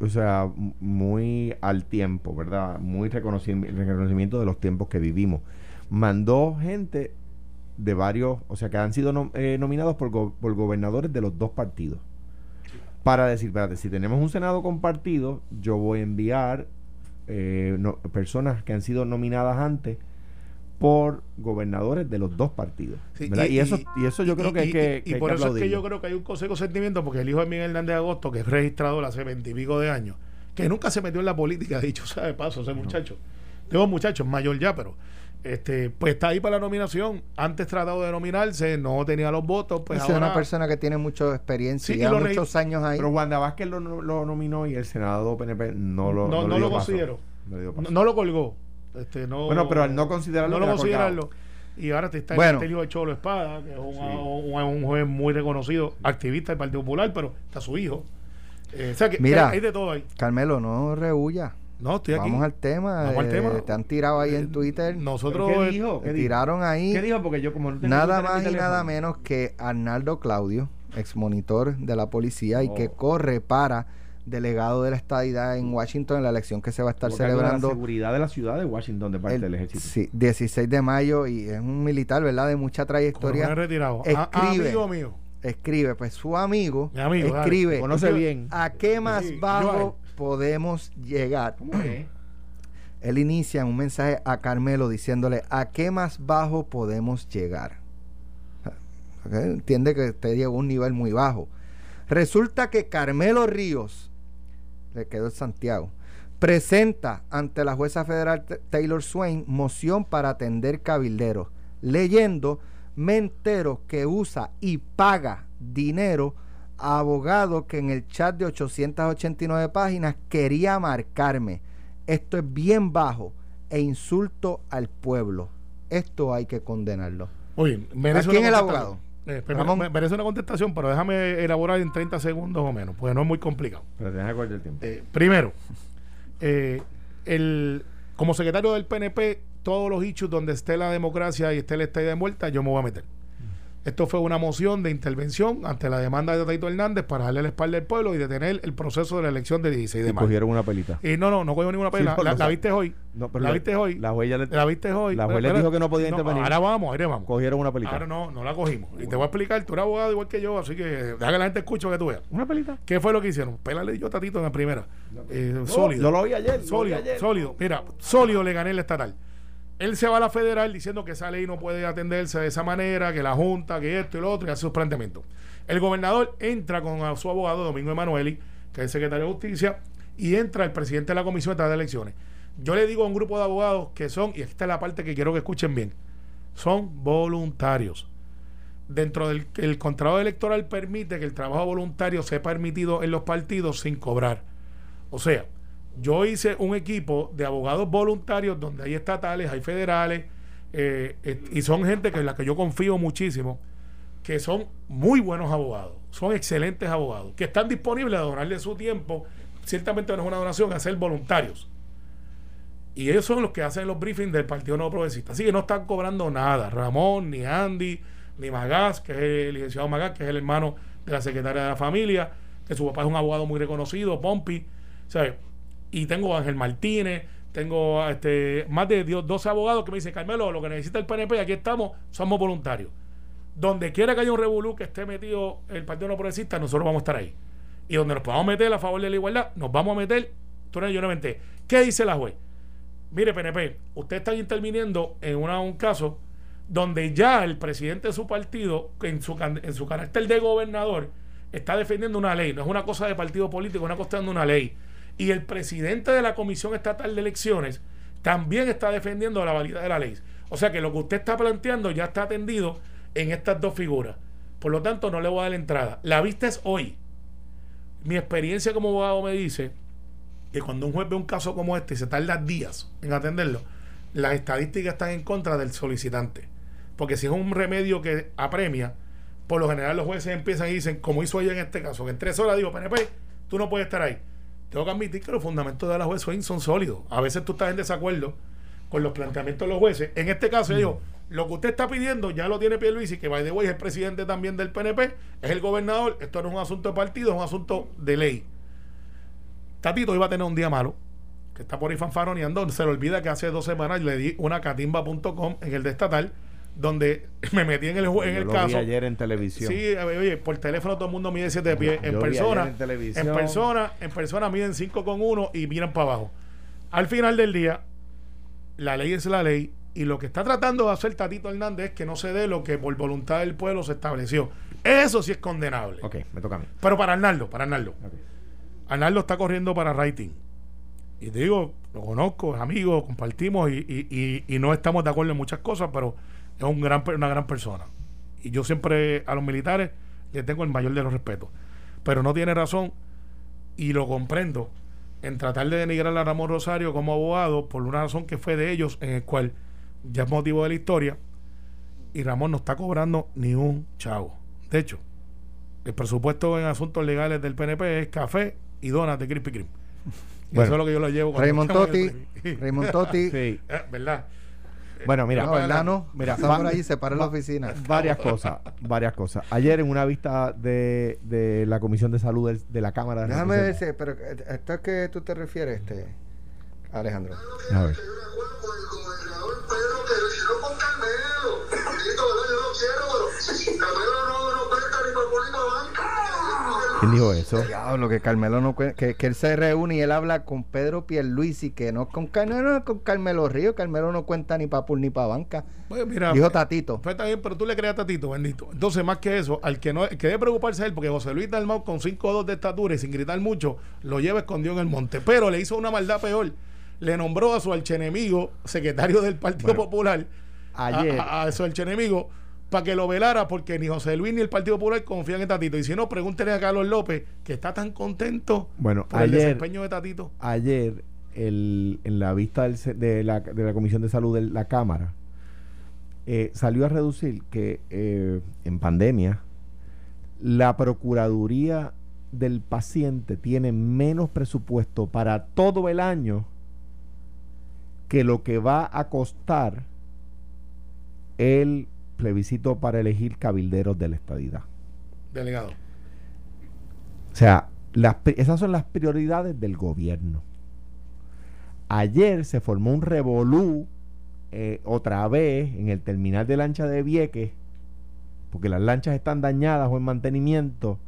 o sea, muy al tiempo, ¿verdad? Muy reconocimiento, reconocimiento de los tiempos que vivimos. Mandó gente de varios, o sea, que han sido nom- eh, nominados por, go- por gobernadores de los dos partidos. Para decir, espérate, si tenemos un Senado compartido, yo voy a enviar eh, no- personas que han sido nominadas antes por gobernadores de los dos partidos. Y, eso, y eso yo creo que hay y- que, y hay por que eso es que yo creo que hay un consejo de sentimiento, porque el hijo de Miguel Hernández Agosto, que es registrador hace veintipico de años, que nunca se metió en la política, <laughs> dicho sea de paso, ese muchacho. Digo muchacho, es mayor ya, pero este pues está ahí para la nominación. Antes tratado de nominarse, no tenía los votos, pues es ahora una persona que tiene mucha experiencia Sí, y lo muchos años ahí. Pero Wanda Vázquez lo, lo nominó y el Senado PNP no lo No- no lo paso. consideró. No lo colgó. Este, no, Bueno, pero al no considerarlo, no lo considerarlo. Y ahora te está Bueno. el hijo de Cholo Espada, que es un, un, un juez muy reconocido, activista del Partido Popular, pero está su hijo. Eh, o sea que, Mira. que hay, de todo ahí. Carmelo, no rehuya. No, estoy aquí. Vamos al tema. Vamos al eh, tema. Te han tirado ahí en Twitter. Nosotros. ¿Pero eh, ¿Qué dijo? ¿Qué tiraron ahí. ¿Qué dijo? Porque yo como no Nada más y nada menos que Arnaldo Claudio, ex monitor de la policía y que Oh. corre para delegado de la estadidad en Washington en la elección que se va a estar celebrando la seguridad de la ciudad de Washington de parte el del ejército. sí, 16 de mayo y es un militar, ¿verdad? De mucha coronel trayectoria. retirado. Ah, ah, escribe. amigo mío. Escribe, pues su amigo, Mi amigo, dale. escribe, Conoce bien. ¿a qué más Sí, bajo podemos llegar? ¿Cómo es? <clears throat> Él inicia un mensaje a Carmelo diciéndole, ¿a qué más bajo podemos llegar? <laughs> Entiende que usted llegó a un nivel muy bajo. Resulta que Carmelo Ríos, le quedó en Santiago, presenta ante la jueza federal Taylor Swain moción para atender cabilderos, leyendo, me entero que usa y paga dinero a abogado que en el chat de 889 páginas quería marcarme. Esto es bien bajo e insulto al pueblo. Esto hay que condenarlo. Bien. ¿A quién el abogado? Eh, Ramón. me- merece una contestación, pero déjame elaborar en 30 segundos o menos, porque no es muy complicado. Pero acuerdo el tiempo. Eh, primero, eh, el, como secretario del PNP, todos los hechos donde esté la democracia y esté la estadía de vuelta, yo me voy a meter. Esto fue una moción de intervención ante la demanda de Taito Hernández para darle la espalda al pueblo y detener el proceso de la elección del 16 de Y mayo. cogieron una pelita. Y no, no, no cogió ninguna. Sí, no, la, viste hoy. No, pero la la- viste hoy. La juez le- La viste hoy. La juez le dijo que no podía intervenir. Ahora vamos, ahora vamos. Cogieron una pelita. Ahora no, no la cogimos. Y te voy a explicar, tú eres abogado igual que yo, así que deja que la gente escuche que tú veas. ¿Una pelita? ¿Qué fue lo que hicieron? Pélale yo tatito en la primera. Eh, sólido. Yo lo vi ayer. vi Sólido, ayer. sólido. Mira, sólido le gané el estatal. Él se va a la federal diciendo que esa ley no puede atenderse de esa manera, que la Junta, que esto y lo otro, y hace sus planteamientos. El gobernador entra con su abogado, Domingo Emanueli, que es secretario de Justicia, y entra el presidente de la Comisión de Elecciones. Yo le digo a un grupo de abogados que son, y esta es la parte que quiero que escuchen bien, son voluntarios. Dentro del contrato electoral permite que el trabajo voluntario sea permitido en los partidos sin cobrar. O sea, yo hice un equipo de abogados voluntarios donde hay estatales, hay federales, eh, y son gente que en la que yo confío muchísimo, que son muy buenos abogados, son excelentes abogados, que están disponibles a donarle su tiempo, ciertamente no es una donación, a ser voluntarios. Y ellos son los que hacen los briefings del Partido Nuevo Progresista. Así que no están cobrando nada. Ramón, ni Andy, ni Magás, que es el licenciado Magás, que es el hermano de la secretaria de la familia, que su papá es un abogado muy reconocido, Pompi. ¿sabes? Y tengo a Ángel Martínez, tengo este, más de 10 12 abogados que me dicen, Carmelo, lo que necesita el PNP, aquí estamos, somos voluntarios. Donde quiera que haya un revolú que esté metido el Partido No Progresista, nosotros vamos a estar ahí. Y donde nos podamos meter a favor de la igualdad, nos vamos a meter, tú eres yo no menté. ¿Qué dice la juez? Mire, PNP, usted está interviniendo en un caso donde ya el presidente de su partido, en su, en su carácter de gobernador, está defendiendo una ley. No es una cosa de partido político, es una cuestión de una ley. Y el presidente de la Comisión Estatal de Elecciones también está defendiendo la validez de la ley. O sea que lo que usted está planteando ya está atendido en estas dos figuras. Por lo tanto, no le voy a dar entrada. La vista es hoy. Mi experiencia como abogado me dice que cuando un juez ve un caso como este y se tarda días en atenderlo, las estadísticas están en contra del solicitante. Porque si es un remedio que apremia, por lo general los jueces empiezan y dicen, como hizo ella en este caso, que en tres horas digo, PNP, tú no puedes estar ahí. Tengo que admitir que los fundamentos de la juez Swain son sólidos. A veces tú estás en desacuerdo con los planteamientos de los jueces. En este caso, yo digo, lo que usted está pidiendo ya lo tiene Pierluisi, que by the way es el presidente también del PNP, es el gobernador. Esto no es un asunto de partido, es un asunto de ley. Tatito iba a tener un día malo, que está por ahí fanfaroneando. Se le olvida que hace dos semanas le di una catimba.com en el de estatal, donde <laughs> me metí en el, en Yo el lo caso. vi ayer en televisión. Sí, oye, por teléfono todo el mundo mide siete pies. En Yo persona, en televisión. en persona, en persona miden 5 con 1 y miran para abajo. Al final del día, la ley es la ley y lo que está tratando de hacer Tatito Hernández es que no se dé lo que por voluntad del pueblo se estableció. Eso sí es condenable. Ok, me toca a mí. Pero para Arnaldo, para Arnaldo. Arnaldo está corriendo para rating. Y te digo, lo conozco, es amigo, compartimos y, y- y- y no estamos de acuerdo en muchas cosas, pero es un gran, una gran persona. Y yo siempre a los militares les tengo el mayor de los respetos. Pero no tiene razón, y lo comprendo, en tratar de denigrar a Ramón Rosario como abogado por una razón que fue de ellos, en el cual ya es motivo de la historia, y Ramón no está cobrando ni un chavo. De hecho, el presupuesto en asuntos legales del PNP es café y donas de Krispy Kreme. <laughs> Bueno. eso es lo que yo lo llevo. Raymond Totti, <laughs> Raymond Totti. Sí. Eh, ¿Verdad? Bueno, mira, no, mira, va- por ahí, se para en la oficina. varias cosas, varias cosas. Ayer en una vista de, de la Comisión de Salud de, la Cámara de Déjame ver si, pero eh, esto es que tú te refieres, este Alejandro. A ver. Pedro que lo hicieron con Carmelo. Bendito, ¿verdad? Yo lo quiero, pero Carmelo no, no ¿Quién dijo eso? Diablo, que Carmelo no que, que él se reúne y él habla con Pedro Pierluisi, que no con Carmelo, no, con Carmelo Río, Carmelo no cuenta ni para ni para banca. Pues mira, Dijo Tatito. Pues está bien, pero tú le creas a Tatito, bendito. Entonces, más que eso, al que no el que debe preocuparse es él, porque José Luis Dalmau con 5 de estatura y sin gritar mucho, lo lleva escondido en el monte. Pero le hizo una maldad peor. Le nombró a su archenemigo, secretario del Partido Bueno, Popular, a- Ayer, a, a su archenemigo, para que lo velara, porque ni José Luis ni el Partido Popular confían en Tatito. Y si no, pregúntele a Carlos López, que está tan contento bueno, por el ayer, desempeño de Tatito. ayer el- en la vista del de, la, de la Comisión de Salud de la Cámara, eh, salió a reducir que eh, en pandemia la Procuraduría del paciente tiene menos presupuesto para todo el año que lo que va a costar el plebiscito para elegir cabilderos de la estadidad. Delegado. O sea, las esas son las prioridades del gobierno. Ayer se formó un revolú eh, otra vez en el terminal de lancha de Vieques, porque las lanchas están dañadas o en mantenimiento,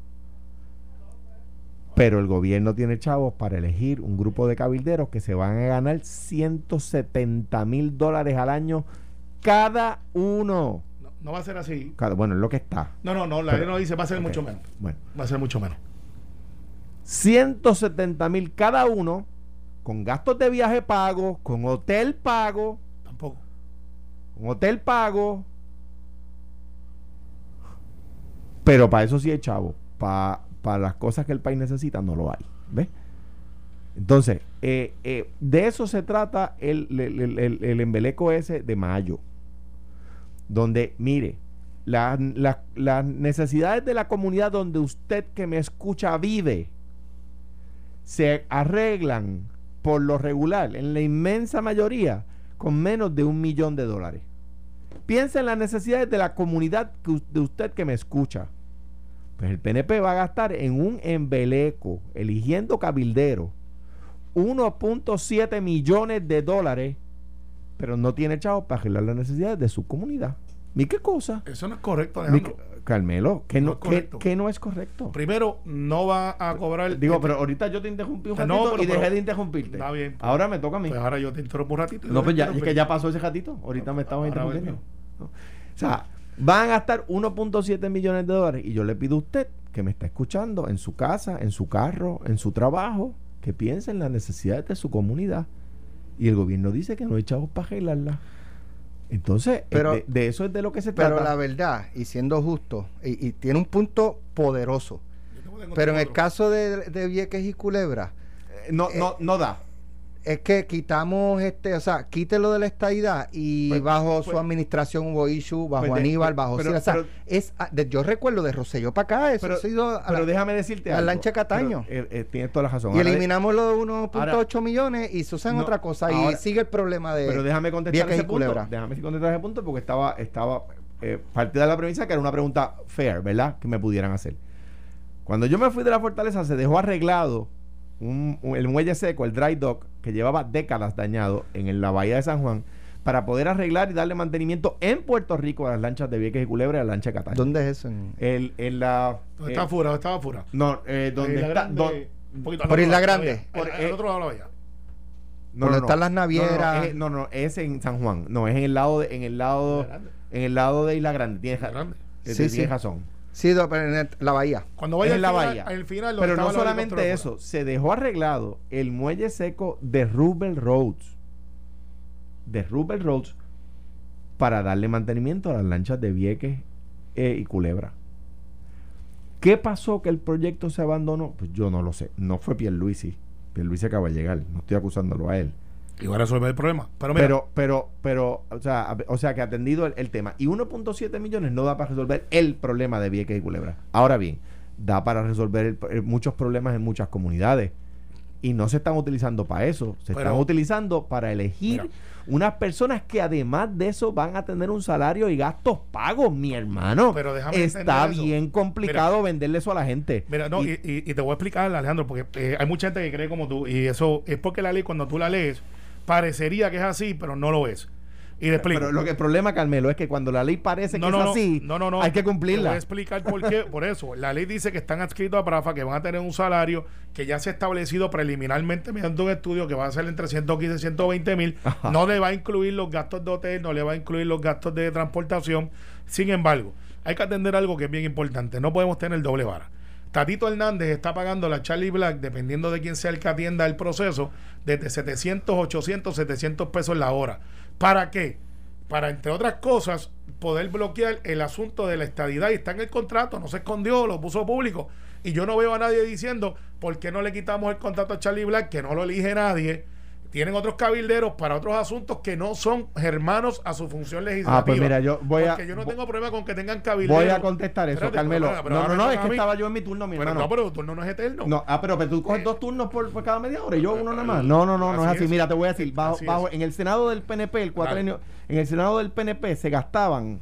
pero el gobierno tiene chavos para elegir un grupo de cabilderos que se van a ganar 170 mil dólares al año cada uno. No, va a ser así. Bueno, es lo que está. No, no, no. La ley no dice va a ser mucho menos. Bueno, Va a ser mucho menos. 170 mil cada uno, con gastos de viaje pago, con hotel pago, Tampoco. con hotel pago. Pero para eso sí hay chavo. Para las cosas que el país necesita no lo hay. ¿Ves? Entonces, eh, eh, de eso se trata el, el, el- el- el embeleco ese de mayo. Donde, mire, la- la- las necesidades de la comunidad donde usted que me escucha vive se arreglan por lo regular, en la inmensa mayoría, con menos de un millón de dólares. Piensa en las necesidades de la comunidad de usted que me escucha. Pues el PNP va a gastar en un embeleco, eligiendo cabildero, 1.7 millones de dólares, pero no tiene chavos para arreglar las necesidades de su comunidad. ¿Mi qué cosa? Eso no es correcto, Alejandro. qué- Carmelo, que No no, es que, correcto. que no es correcto. Primero, no va a cobrar. Digo, pero ahorita yo te interrumpí un No, ratito pero- y dejé pero- de interrumpirte. Está bien. Ahora me toca a mí. Pues ahora yo te interrumpo un ratito. y No, pues ya, es que ya pasó ese ratito. Ahorita me estabas interrumpiendo. ¿no? O sea, van a gastar 1.7 millones de dólares. Y yo le pido a usted que me está escuchando en su casa, en su carro, en su trabajo, que piense en las necesidades de su comunidad. Y el gobierno dice que no hay chavos para arreglarla. Entonces, Pero- de, de eso es de lo que se Pero trata. la verdad, y siendo justo, y, y tiene un punto poderoso. Pero en el caso de, de Vieques y Culebra, Eh, no, no, no da. Es que quitamos este, o sea, quítelo de la estadidad y Pues- bajo su pues- administración hubo issue, bajo Pues Aníbal, bajo pero- o sea, es, ah, de- yo recuerdo de Rosselló para acá, eso Pero, ha sido a pero la- déjame decirte la algo. lancha Cataño. Eh, eh, tienes toda la razón. y Ahora eliminamos los 1.8 millones y se usan No, otra cosa ahora- y sigue el problema de Pero déjame contestar ese punto. Culebra. Déjame contestar ese punto porque estaba, estaba eh, partida de la premisa que era una pregunta fair, ¿verdad? Que me pudieran hacer. Cuando yo me fui de la fortaleza, se dejó arreglado un- un- el muelle seco, el dry dock, que llevaba décadas dañado en el- la bahía de San Juan, para poder arreglar y darle mantenimiento en Puerto Rico a las lanchas de Vieques y Culebra y a la lancha de Cataño. ¿Dónde es eso? En- El, en la. ¿Dónde eh, estaba Fura? ¿Dónde estaba Fura? no, eh, donde Isla está. Grande, don- un poquito al Por Isla Grande. Por- eh, otro lado de la bahía. no, Donde no, están no. las No, no, navieras. es- No, no, es en San Juan. No, es en el lado de, en el lado, Isla Grande. en el lado de Isla Grande. Tienes, Isla Grande. eh, Sí, tienes sí. razón. Sí, do- pero en el- la bahía. Cuando vaya en la final, bahía. al final Pero no solamente eso, se dejó arreglado el muelle seco de Rubel Roads. De Rubel Roads para darle mantenimiento a las lanchas de Vieques eh, y Culebra. ¿Qué pasó que el proyecto se abandonó? Pues yo no lo sé. No fue Pierluisi. Pierluisi acaba de llegar. No estoy acusándolo a él. Y va a resolver el problema. Pero mira, Pero, pero, pero, o sea, o sea, que ha atendido el, el tema. Y 1.7 millones no da para resolver el problema de Vieques y Culebra. Ahora bien, da para resolver el- el- muchos problemas en muchas comunidades. Y no se están utilizando para eso. Se Pero- están utilizando para elegir Mira. unas personas que además de eso van a tener un salario y gastos pagos, mi hermano. Pero déjame Está eso. bien complicado venderle eso a la gente. Mira, no, y- y te voy a explicar, Alejandro, porque eh, hay mucha gente que cree como tú, y eso es porque la ley, cuando tú la lees, parecería que es así, pero no lo es. Y te explico. pero lo que el problema, Carmelo, es que cuando la ley parece que es así, no, no, no. hay que Te voy cumplirla. a explicar por qué. Por eso, la ley dice que están adscritos a Prafa, que van a tener un salario que ya se ha establecido preliminarmente mediante un estudio que va a ser entre 115 y 120 mil. No le va a incluir los gastos de hotel, no le va a incluir los gastos de transportación. Sin embargo, hay que atender algo que es bien importante. No podemos tener doble vara. Tatito Hernández está pagando la Charlie Black, dependiendo de quién sea el que atienda el proceso, desde 700, 800, 700 pesos la hora. ¿Para qué? Para, entre otras cosas, poder bloquear el asunto de la estadidad. Y está en el contrato, no se escondió, lo puso público. Y yo no veo a nadie diciendo, ¿por qué no le quitamos el contrato a Charlie Black, que no lo elige nadie? Tienen otros cabilderos para otros asuntos que no son hermanos a su función legislativa. Ah, pues mira, yo voy a- Porque yo no tengo problema con que tengan cabilderos. Voy a contestar eso, Espérate, Carmelo. pero- pero no, no, no, es que estaba yo en mi turno, mi hermano. no, pero tu turno no es eterno. No, ah, pero, pero tú coges Eh, dos turnos por, por cada media hora y yo uno nada más. No, no, no, no es Así es. Mira, te voy a decir, bajo, bajo- en el Senado del PNP, el cuatrenio, en el Senado del PNP se gastaban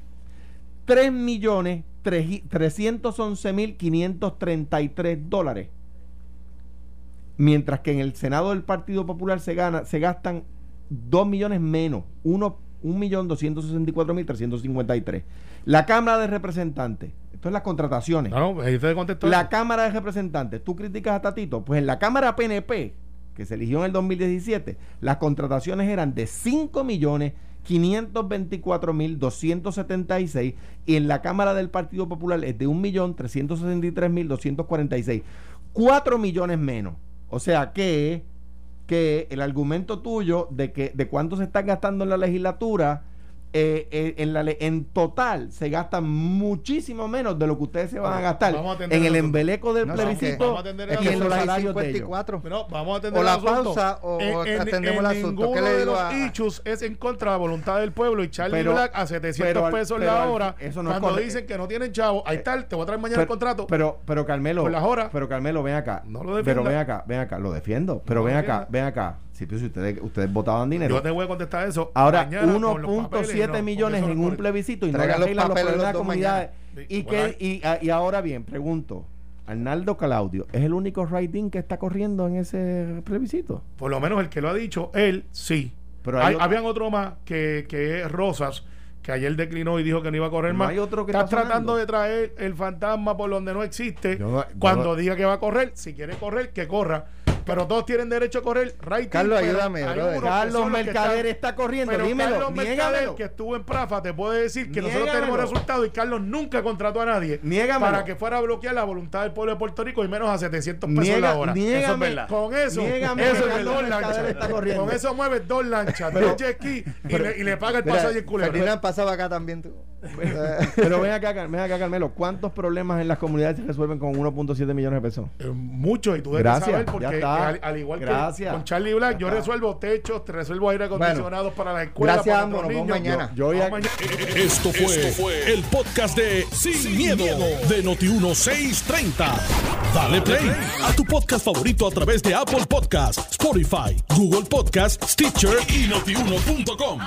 3 millones 311 mil 533 dólares. Mientras que en el Senado del Partido Popular se gana, se gastan 2 millones menos, 1 millón 264 mil 353. La Cámara de Representantes, esto es las contrataciones. No, no, ahí contestó. La Cámara de Representantes, ¿tú criticas a Tatito? Pues en la Cámara PNP, que se eligió en el 2017, las contrataciones eran de 5 millones 524 mil 276 y en la Cámara del Partido Popular es de 1 millón 363 mil 246. 4 millones menos. O sea que, que el argumento tuyo de que de cuánto se está gastando en la legislatura eh, eh, en, la, en total se gasta muchísimo menos de lo que ustedes se van a gastar a en el embeleco del No, plebiscito y en los salarios de ellos. 54. No, vamos a atender O la pausa o- o atendemos el asunto. ¿Qué le de digo los a- issues es en contra de la voluntad del pueblo y Charlie Pero- Black a 700 pero pesos pero la hora eso no es cuando corre- dicen que no tienen chavo. Ahí está, te voy a traer mañana el contrato. Pero, pero Carmelo, Por las horas. pero Carmelo, ven acá. No lo pero defienda. ven acá, ven acá, lo defiendo. Pero ven acá, ven acá. Si, tú- si ustedes, ustedes votaban dinero. Yo te voy a contestar eso. Ahora, mañana con los papeles y 1.7 no, millones en un plebiscito y no los papeles problemas de comunidades. mañana. Y, Sí, que, bueno. y, a- y ahora bien, pregunto, Arnaldo Claudio, ¿es el único writing que está corriendo en ese plebiscito? Por lo menos el que lo ha dicho, él sí. Pero hay Hay- otro- habían otro más que, que es Rosas, que ayer declinó y dijo que no iba a correr No más. hay otro que Estás está tratando de traer el fantasma por donde no existe. Yo no- yo cuando diga que va a correr, si quiere correr, que corra. Pero todos tienen derecho a correr. Right Carlos, ayúdame, Carlos Mercader está corriendo, Pero dímelo, Carlos Mercader, niégamelo. que estuvo en Prafa, te puede decir que nosotros tenemos resultados y Carlos nunca contrató a nadie Niégamelo. para que fuera a bloquear la voluntad del pueblo de Puerto Rico y menos a 700 pesos Niega- la hora. niégame- eso es verdad. Con eso, niégame eso es Carlos dos lanchas. está corriendo. Con eso mueves dos lanchas, dos jet y, le, y le paga el pasaje en culebra. Ferdinand pasaba acá también tú. <laughs> Pero ven acá, ven acá, Carmelo, ¿cuántos problemas en las comunidades se resuelven con 1.7 millones de pesos? Eh, Mucho, y tú debes Gracias, saber ya porque está. al, al igual Gracias. que con Charlie Black, yo resuelvo techos, te resuelvo aire acondicionados para la escuela. Gracias, para ambos, niños. mañana. Yo. Esto fue, el podcast de Sin, miedo, de Noti1630. Dale play a tu podcast favorito a través de Apple Podcasts, Spotify, Google Podcasts, Stitcher y notiuno.com.